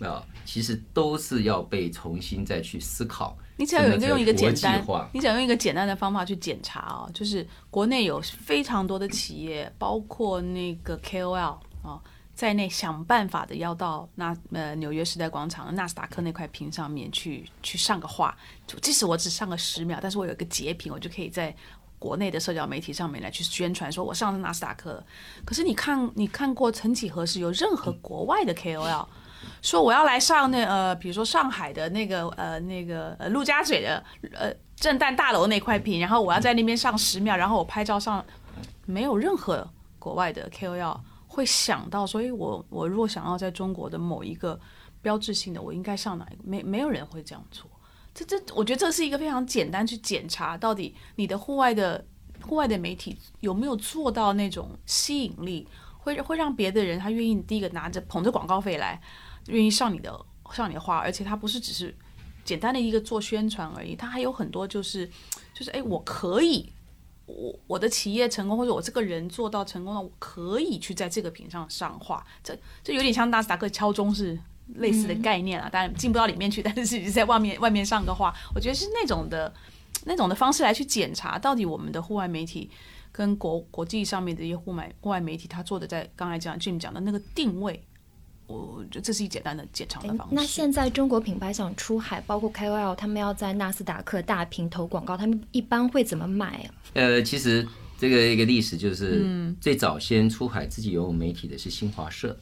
啊，其实都是要被重新再去思考。你只要有一个用一个简单你只要用一个简单的方法去检查哦，就是国内有非常多的企业，包括那个 KOL 哦，在内想办法的要到那呃纽约时代广场纳斯达克那块屏上面去去上个画，即使我只上个十秒，但是我有一个截屏，我就可以在国内的社交媒体上面来去宣传，说我上了纳斯达克。可是你看，你看过曾几何时有任何国外的 KOL？说我要来上那呃，比如说上海的那个呃那个呃陆家嘴的呃震旦大楼那块屏，然后我要在那边上十秒，然后我拍照上，没有任何国外的 KOL 会想到，所以我我如果想要在中国的某一个标志性的，我应该上哪一个？没没有人会这样做。这这，我觉得这是一个非常简单去检查，到底你的户外的户外的媒体有没有做到那种吸引力，会会让别的人他愿意第一个拿着捧着广告费来。愿意上你的上你的话，而且他不是只是简单的一个做宣传而已，他还有很多就是就是哎，我可以，我我的企业成功或者我这个人做到成功了，我可以去在这个屏上上画，这这有点像纳斯达克敲钟是类似的概念啊，当然进不到里面去，但是是在外面外面上个画，我觉得是那种的那种的方式来去检查到底我们的户外媒体跟国国际上面的一些户外户外媒体他做的在刚才讲 Jim 讲的那个定位。我觉得这是一简单的检查的方式。那现在中国品牌想出海，包括 KOL，他们要在纳斯达克大屏投广告，他们一般会怎么买啊？呃，其实这个一个历史就是，最早先出海自己拥有媒体的是新华社，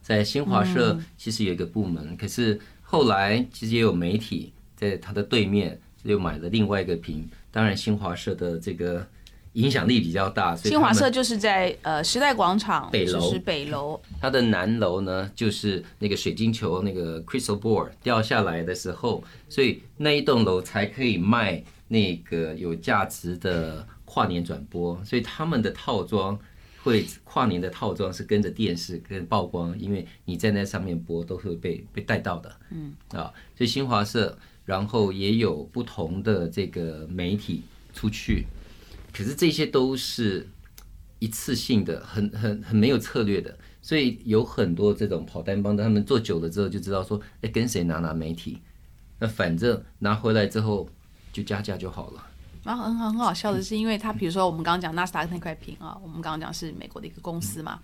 在新华社其实有一个部门，可是后来其实也有媒体在它的对面又买了另外一个屏，当然新华社的这个。影响力比较大，新华社就是在呃时代广场北楼，北楼。它的南楼呢，就是那个水晶球那个 crystal ball 掉下来的时候，所以那一栋楼才可以卖那个有价值的跨年转播。所以他们的套装会跨年的套装是跟着电视跟曝光，因为你在那上面播都会被被带到的。嗯啊，所以新华社，然后也有不同的这个媒体出去。可是这些都是一次性的，很很很没有策略的，所以有很多这种跑单帮的，他们做久了之后就知道说，哎，跟谁拿拿媒体，那反正拿回来之后就加价就好了。然后很好很好笑的是，因为他比如说我们刚刚讲纳斯达克那块屏啊，我们刚刚讲是美国的一个公司嘛。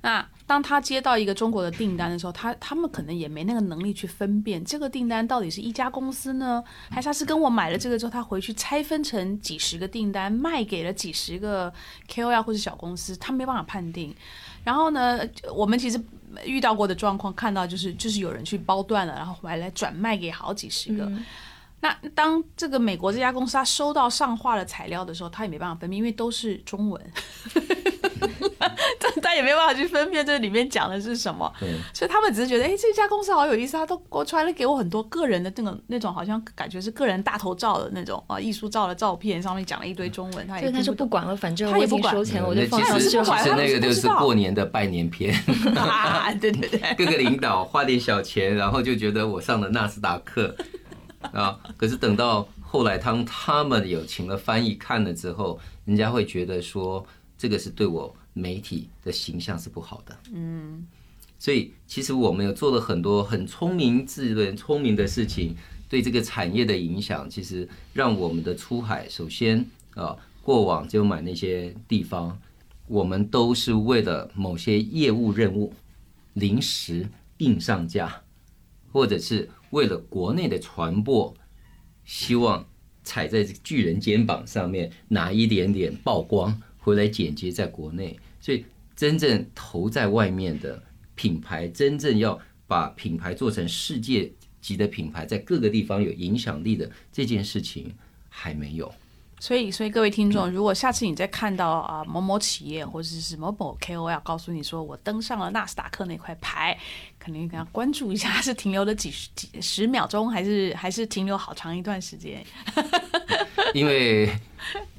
那当他接到一个中国的订单的时候，他他们可能也没那个能力去分辨这个订单到底是一家公司呢，还是他是跟我买了这个之后，他回去拆分成几十个订单卖给了几十个 KOL 或者小公司，他没办法判定。然后呢，我们其实遇到过的状况，看到就是就是有人去包断了，然后回来转卖给好几十个。那当这个美国这家公司他收到上画的材料的时候，他也没办法分辨，因为都是中文，*laughs* 他他也没办法去分辨这里面讲的是什么。所以他们只是觉得，哎，这家公司好有意思，他都我传了给我很多个人的那种那种，好像感觉是个人大头照的那种啊，艺术照的照片，上面讲了一堆中文，他也他就不管了，反正他也不收钱，我就放其实就其实那个就是过年的拜年片，*laughs* 对对对，各个领导花点小钱，然后就觉得我上了纳斯达克。啊！可是等到后来，当他们有请了翻译看了之后，人家会觉得说，这个是对我媒体的形象是不好的。嗯，所以其实我们有做了很多很聪明、智能、聪明的事情，对这个产业的影响，其实让我们的出海，首先啊，过往就买那些地方，我们都是为了某些业务任务，临时硬上架，或者是。为了国内的传播，希望踩在巨人肩膀上面拿一点点曝光回来剪接在国内，所以真正投在外面的品牌，真正要把品牌做成世界级的品牌，在各个地方有影响力的这件事情还没有。所以，所以各位听众，如果下次你再看到啊某某企业或者是某某 KOL 告诉你说我登上了纳斯达克那块牌。肯定要关注一下，*laughs* 是停留了几十几十秒钟，还是还是停留好长一段时间？*laughs* 因为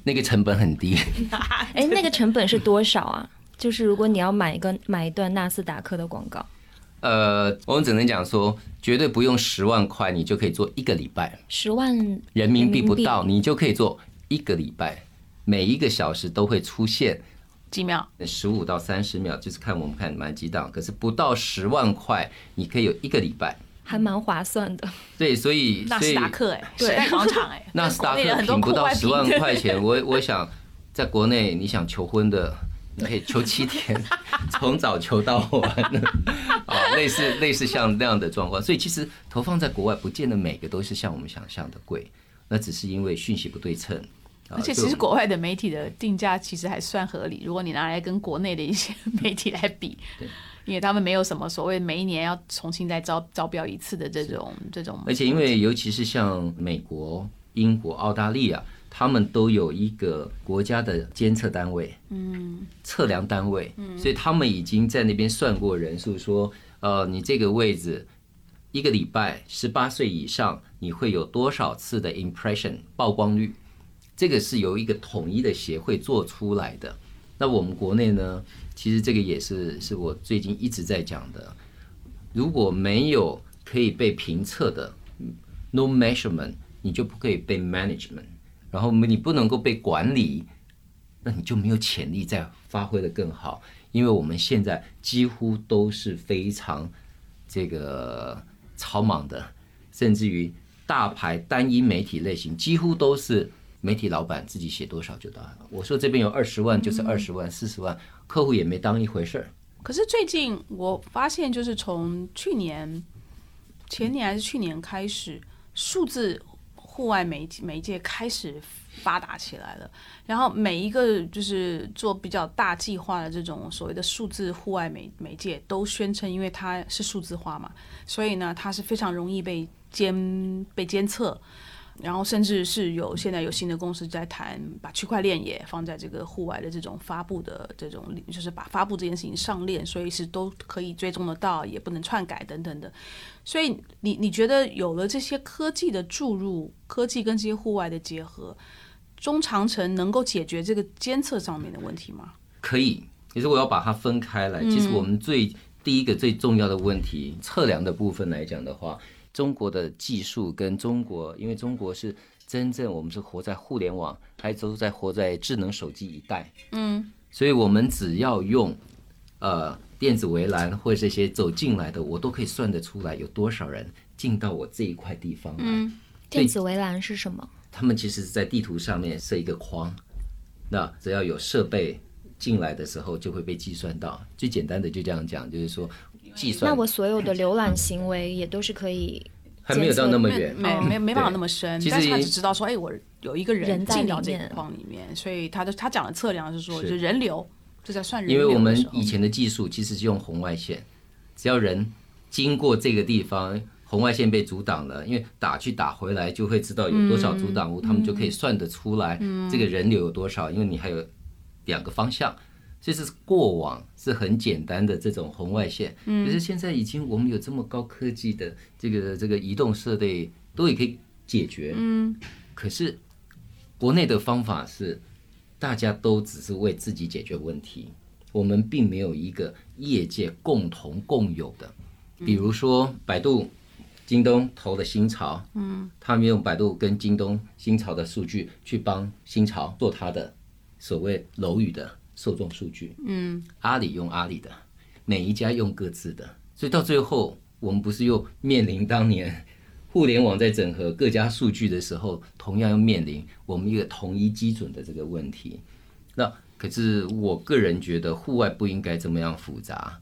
那个成本很低。*laughs* 哎，那个成本是多少啊？就是如果你要买一个买一段纳斯达克的广告，呃，我们只能讲说，绝对不用十万块，你就可以做一个礼拜，十万人民币不到，你就可以做一个礼拜，每一个小时都会出现几秒，十五到三十秒，就是看我们看满几档。可是不到十万块，你可以有一个礼拜，还蛮划算的。*laughs* 对，所以纳斯达克哎，时代广场哎，*laughs* 纳斯达克挺不到十万块钱，*laughs* 我我想在国内你想求婚的。你可以求七天，从早求到晚，啊，类似类似像那样的状况，所以其实投放在国外，不见得每个都是像我们想象的贵，那只是因为讯息不对称。而且其实国外的媒体的定价其实还算合理，如果你拿来跟国内的一些媒体来比，因为他们没有什么所谓每一年要重新再招招标一次的这种这种。而且因为尤其是像美国、英国、澳大利亚。他们都有一个国家的监测单位，嗯，测量单位，嗯，所以他们已经在那边算过人数，说，呃，你这个位置一个礼拜十八岁以上，你会有多少次的 impression 曝光率？这个是由一个统一的协会做出来的。那我们国内呢，其实这个也是是我最近一直在讲的，如果没有可以被评测的，no measurement，你就不可以被 management。然后你不能够被管理，那你就没有潜力再发挥的更好。因为我们现在几乎都是非常这个草莽的，甚至于大牌单一媒体类型，几乎都是媒体老板自己写多少就到了。我说这边有二十万就是二十万，四十万客户也没当一回事儿。可是最近我发现，就是从去年、前年还是去年开始，数字。户外媒媒介开始发达起来了，然后每一个就是做比较大计划的这种所谓的数字户外媒媒介，都宣称因为它是数字化嘛，所以呢，它是非常容易被监被监测。然后甚至是有现在有新的公司在谈，把区块链也放在这个户外的这种发布的这种，就是把发布这件事情上链，所以是都可以追踪得到，也不能篡改等等的。所以你你觉得有了这些科技的注入，科技跟这些户外的结合，中长程能够解决这个监测上面的问题吗？可以，其实我要把它分开来。其实我们最第一个最重要的问题，测量的部分来讲的话。中国的技术跟中国，因为中国是真正我们是活在互联网，还都在活在智能手机一代，嗯，所以我们只要用呃电子围栏或者这些走进来的，我都可以算得出来有多少人进到我这一块地方嗯。电子围栏是什么？他们其实是在地图上面设一个框，那只要有设备进来的时候，就会被计算到。最简单的就这样讲，就是说。那我所有的浏览行为也都是可以，还没有到那么远，没没没办法那么深。但是他只知道说，哎，我有一个人进到这个框里面，所以他的他讲的测量是说，就人流，就在算人流。因为我们以前的技术其实是用红外线，只要人经过这个地方，红外线被阻挡了，因为打去打回来就会知道有多少阻挡物，他们就可以算得出来这个人流有多少，因为你还有两个方向。其实过往是很简单的这种红外线，可是现在已经我们有这么高科技的这个这个移动设备都也可以解决。嗯，可是国内的方法是大家都只是为自己解决问题，我们并没有一个业界共同共有的。比如说百度、京东投的新潮，嗯，他们用百度跟京东新潮的数据去帮新潮做它的所谓楼宇的。受众数据，嗯，阿里用阿里的，每一家用各自的，所以到最后，我们不是又面临当年互联网在整合各家数据的时候，同样要面临我们一个统一基准的这个问题。那可是我个人觉得，户外不应该这么样复杂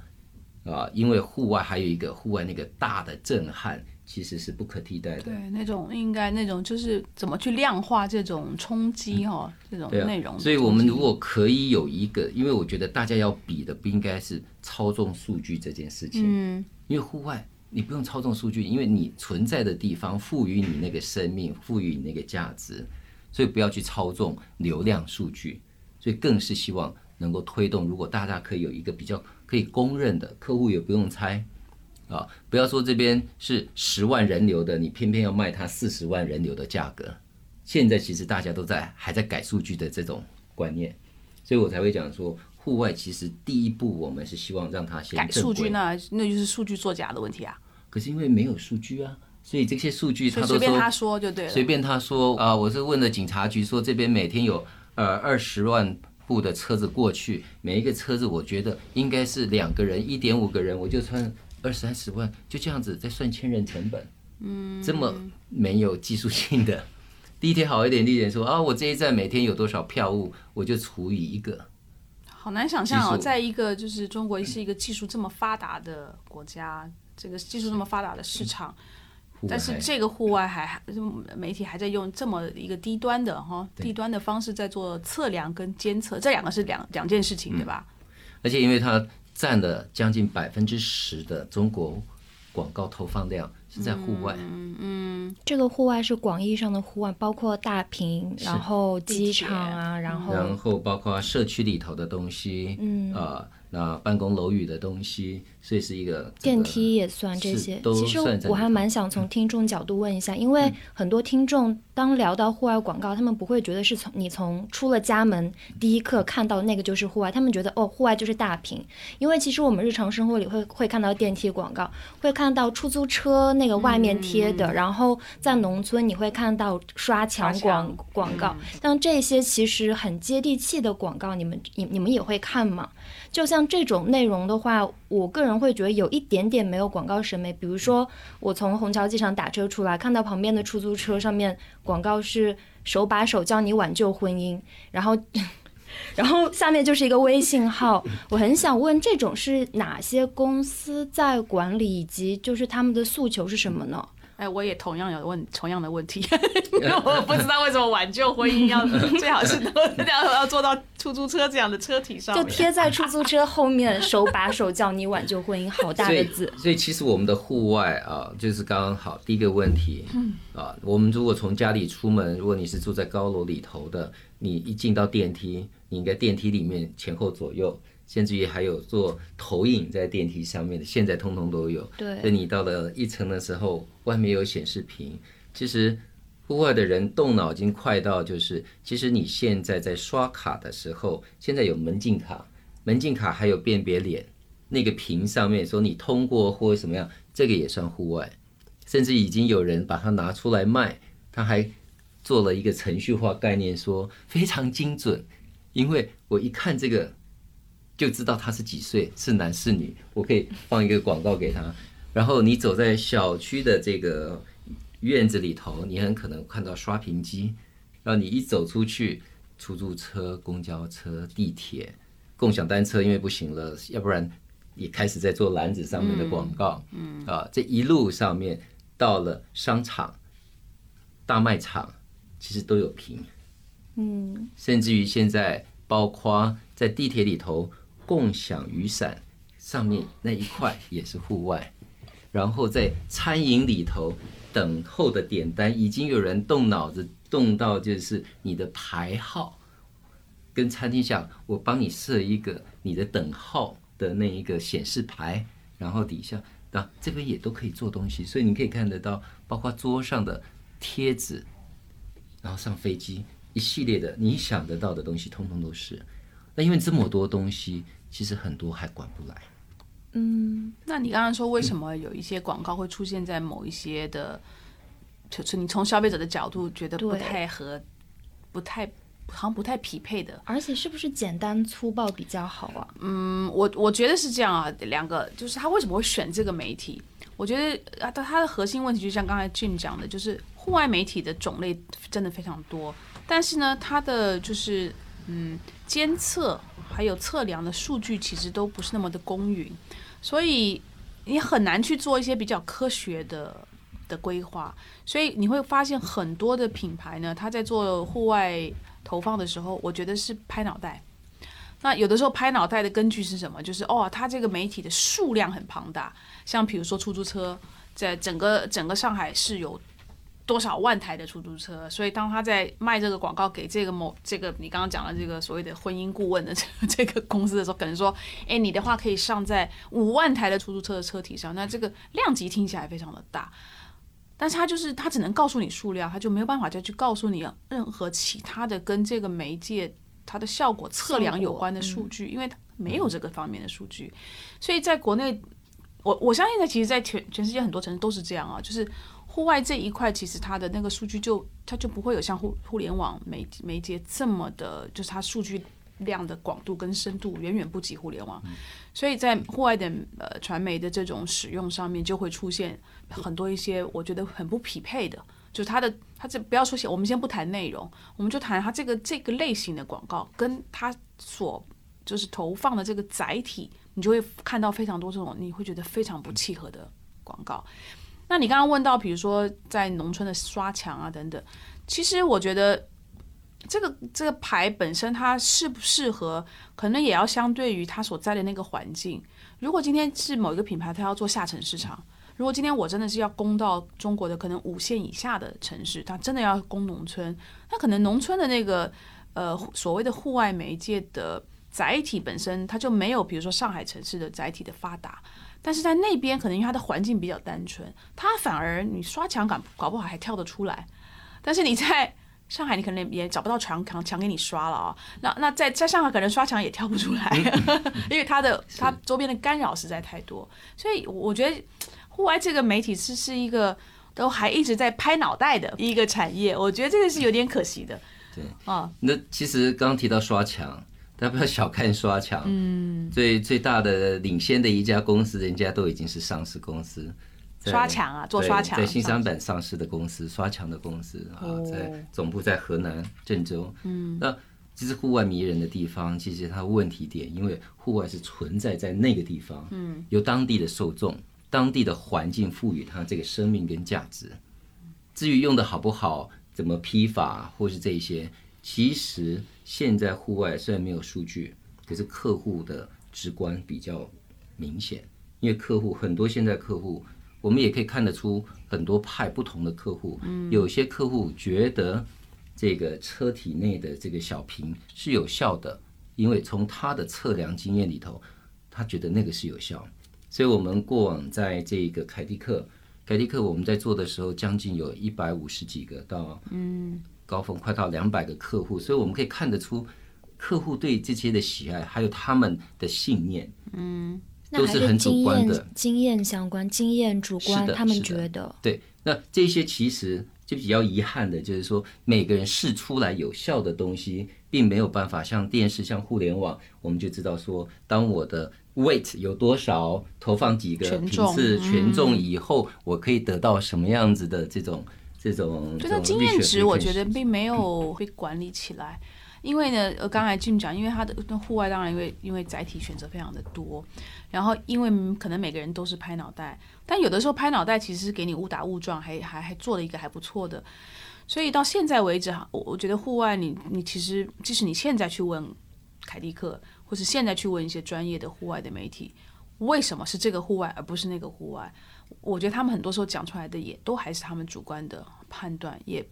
啊，因为户外还有一个户外那个大的震撼。其实是不可替代的。对，那种应该那种就是怎么去量化这种冲击哈，这种内容。所以我们如果可以有一个，因为我觉得大家要比的不应该是操纵数据这件事情。嗯。因为户外你不用操纵数据，因为你存在的地方赋予你那个生命，赋予你那个价值，所以不要去操纵流量数据。所以更是希望能够推动，如果大家可以有一个比较可以公认的，客户也不用猜。啊，不要说这边是十万人流的，你偏偏要卖它四十万人流的价格。现在其实大家都在还在改数据的这种观念，所以我才会讲说，户外其实第一步我们是希望让它先改数据，正规那那就是数据作假的问题啊。可是因为没有数据啊，所以这些数据他都说随便他说就对了。随便他说啊，我是问了警察局说这边每天有呃二十万部的车子过去，每一个车子我觉得应该是两个人，一点五个人，我就算二三十万，就这样子在算千人成本，嗯，这么没有技术性的。*laughs* 地铁好一点，地铁说啊，我这一站每天有多少票务，我就除以一个。好难想象哦，在一个就是中国是一个技术这么发达的国家，这个技术这么发达的市场，但是这个户外还还媒体还在用这么一个低端的哈低端的方式在做测量跟监测，这两个是两两件事情，对吧？而且因为它占了将近百分之十的中国广告投放量是在户外，嗯这个户外是广义上的户外，包括大屏，然后机场啊，然后然后包括社区里头的东西，嗯。啊、那办公楼宇的东西，所以是一个电梯也算这些。其实我还蛮想从听众角度问一下，因为很多听众当聊到户外广告，他们不会觉得是从你从出了家门第一刻看到那个就是户外，他们觉得哦，户外就是大屏。因为其实我们日常生活里会会看到电梯广告，会看到出租车那个外面贴的，然后在农村你会看到刷墙广墙广告，像这些其实很接地气的广告，你们你你们也会看吗？就像这种内容的话，我个人会觉得有一点点没有广告审美。比如说，我从虹桥机场打车出来，看到旁边的出租车上面广告是手把手教你挽救婚姻，然后。*laughs* 然后下面就是一个微信号，我很想问，这种是哪些公司在管理，以及就是他们的诉求是什么呢？哎，我也同样有问同样的问题，*laughs* 我不知道为什么挽救婚姻要 *laughs* 最好是都要要坐到出租车这样的车体上就。贴在出租车后面，*laughs* 手把手教你挽救婚姻，好大的字。所以其实我们的户外啊，就是刚刚好第一个问题，啊，我们如果从家里出门，如果你是住在高楼里头的，你一进到电梯，你应该电梯里面前后左右，甚至于还有做投影在电梯上面的，现在通通都有。对所以你到了一层的时候，外面有显示屏，其实。户外的人动脑筋快到，就是其实你现在在刷卡的时候，现在有门禁卡，门禁卡还有辨别脸，那个屏上面说你通过或什么样，这个也算户外，甚至已经有人把它拿出来卖，他还做了一个程序化概念，说非常精准，因为我一看这个就知道他是几岁，是男是女，我可以放一个广告给他，然后你走在小区的这个院子里头，你很可能看到刷屏机，然后你一走出去，出租车、公交车、地铁、共享单车，因为不行了，要不然也开始在做篮子上面的广告，嗯。啊，这一路上面到了商场、大卖场，其实都有屏，嗯，甚至于现在包括在地铁里头共享雨伞上面那一块也是户外，然后在餐饮里头等候的点单，已经有人动脑子动到就是你的排号，跟餐厅讲，我帮你设一个你的等号的那一个显示牌，然后底下啊这边也都可以做东西，所以你可以看得到，包括桌上的贴纸，然后上飞机一系列的你想得到的东西，通通都是。那因为这么多东西，其实很多还管不来。嗯，那你刚刚说为什么有一些广告会出现在某一些的，就是你从消费者的角度觉得不太合，不太好像不太匹配的。而且是不是简单粗暴比较好啊？嗯，我我觉得是这样啊，两个就是他为什么会选这个媒体？我觉得啊，它它的核心问题就像刚才 Jim 讲的，就是户外媒体的种类真的非常多，但是呢，它的就是嗯监测还有测量的数据其实都不是那么的公允，所以你很难去做一些比较科学的的规划，所以你会发现很多的品牌呢，它在做户外投放的时候，我觉得是拍脑袋。那有的时候拍脑袋的根据是什么？就是哦，它这个媒体的数量很庞大，像比如说出租车，在整个整个上海市有多少万台的出租车，所以当他在卖这个广告给这个某这个你刚刚讲的这个所谓的婚姻顾问的这个这个公司的时候，可能说，哎，你的话可以上在五万台的出租车的车体上，那这个量级听起来非常的大，但是他就是他只能告诉你数量，他就没有办法再去告诉你任何其他的跟这个媒介它的效果测量有关的数据，因为他没有这个方面的数据，所以在国内，我我相信在其实，在全全世界很多城市都是这样啊，就是。户外这一块，其实它的那个数据就它就不会有像互互联网媒媒介这么的，就是它数据量的广度跟深度远远不及互联网，所以在户外的呃传媒的这种使用上面，就会出现很多一些我觉得很不匹配的，就是它的它这不要说我们先不谈内容，我们就谈它这个这个类型的广告，跟它所就是投放的这个载体，你就会看到非常多这种你会觉得非常不契合的广告。那你刚刚问到，比如说在农村的刷墙啊等等，其实我觉得这个这个牌本身它适不适合，可能也要相对于它所在的那个环境。如果今天是某一个品牌，它要做下沉市场；如果今天我真的是要攻到中国的可能五线以下的城市，它真的要攻农村，那可能农村的那个呃所谓的户外媒介的载体本身，它就没有比如说上海城市的载体的发达。但是在那边，可能因为它的环境比较单纯，它反而你刷墙搞搞不好还跳得出来。但是你在上海，你可能也找不到墙墙墙给你刷了啊。那那在在上海，可能刷墙也跳不出来，*laughs* *laughs* 因为它的它周边的干扰实在太多。所以我觉得户外这个媒体是是一个都还一直在拍脑袋的一个产业，我觉得这个是有点可惜的。对啊，那其实刚刚提到刷墙。大家不要小看刷墙，嗯，最最大的领先的一家公司，人家都已经是上市公司，刷墙啊，做刷墙，在新三板上市的公司，刷墙的公司啊，在总部在河南郑州，嗯，那其实户外迷人的地方，其实它问题点，因为户外是存在在那个地方，嗯，由当地的受众、当地的环境赋予它这个生命跟价值，至于用的好不好，怎么批法，或是这些。其实现在户外虽然没有数据，可是客户的直观比较明显。因为客户很多，现在客户我们也可以看得出很多派不同的客户。嗯，有些客户觉得这个车体内的这个小屏是有效的，因为从他的测量经验里头，他觉得那个是有效。所以我们过往在这个凯迪克，凯迪克我们在做的时候，将近有一百五十几个到嗯。高峰快到两百个客户，所以我们可以看得出客户对这些的喜爱，还有他们的信念，嗯，都是很主观的，经验相关，经验主观，他们觉得对。那这些其实就比较遗憾的，就是说每个人试出来有效的东西，并没有办法像电视、像互联网，我们就知道说，当我的 weight 有多少，投放几个频次权重以后，我可以得到什么样子的这种。这种，就经验值，我觉得并没有被管理起来。因为呢，呃，刚才 Jim 讲，因为他的户外当然因为因为载体选择非常的多，然后因为可能每个人都是拍脑袋，但有的时候拍脑袋其实是给你误打误撞，还还还做了一个还不错的。所以到现在为止哈，我我觉得户外你你其实即使你现在去问凯迪克，或是现在去问一些专业的户外的媒体，为什么是这个户外而不是那个户外？我觉得他们很多时候讲出来的也都还是他们主观的判断，也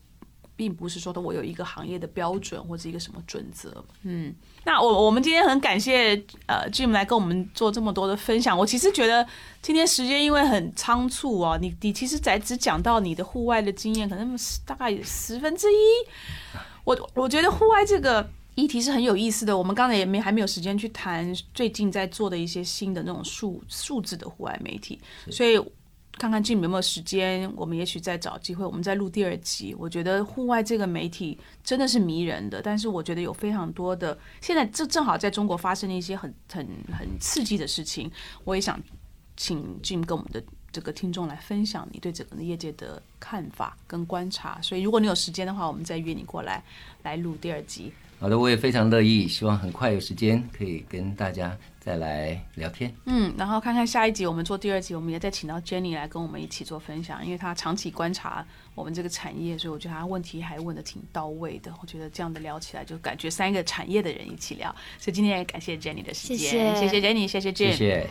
并不是说的我有一个行业的标准或者一个什么准则。嗯，那我我们今天很感谢呃 Jim 来跟我们做这么多的分享。我其实觉得今天时间因为很仓促哦，你你其实才只讲到你的户外的经验，可能大概十分之一。我我觉得户外这个。议题是很有意思的，我们刚才也没还没有时间去谈最近在做的一些新的那种数数字的户外媒体，所以看看 Jim 有没有时间，我们也许再找机会，我们再录第二集。我觉得户外这个媒体真的是迷人的，但是我觉得有非常多的，现在正正好在中国发生了一些很很很刺激的事情，我也想请 Jim 跟我们的这个听众来分享你对整个的业界的看法跟观察。所以如果你有时间的话，我们再约你过来来录第二集。好的，我也非常乐意，希望很快有时间可以跟大家再来聊天。嗯，然后看看下一集，我们做第二集，我们也再请到 Jenny 来跟我们一起做分享，因为她长期观察我们这个产业，所以我觉得她问题还问的挺到位的。我觉得这样的聊起来，就感觉三个产业的人一起聊。所以今天也感谢 Jenny 的时间，谢谢 Jenny，谢谢 Jim，谢谢。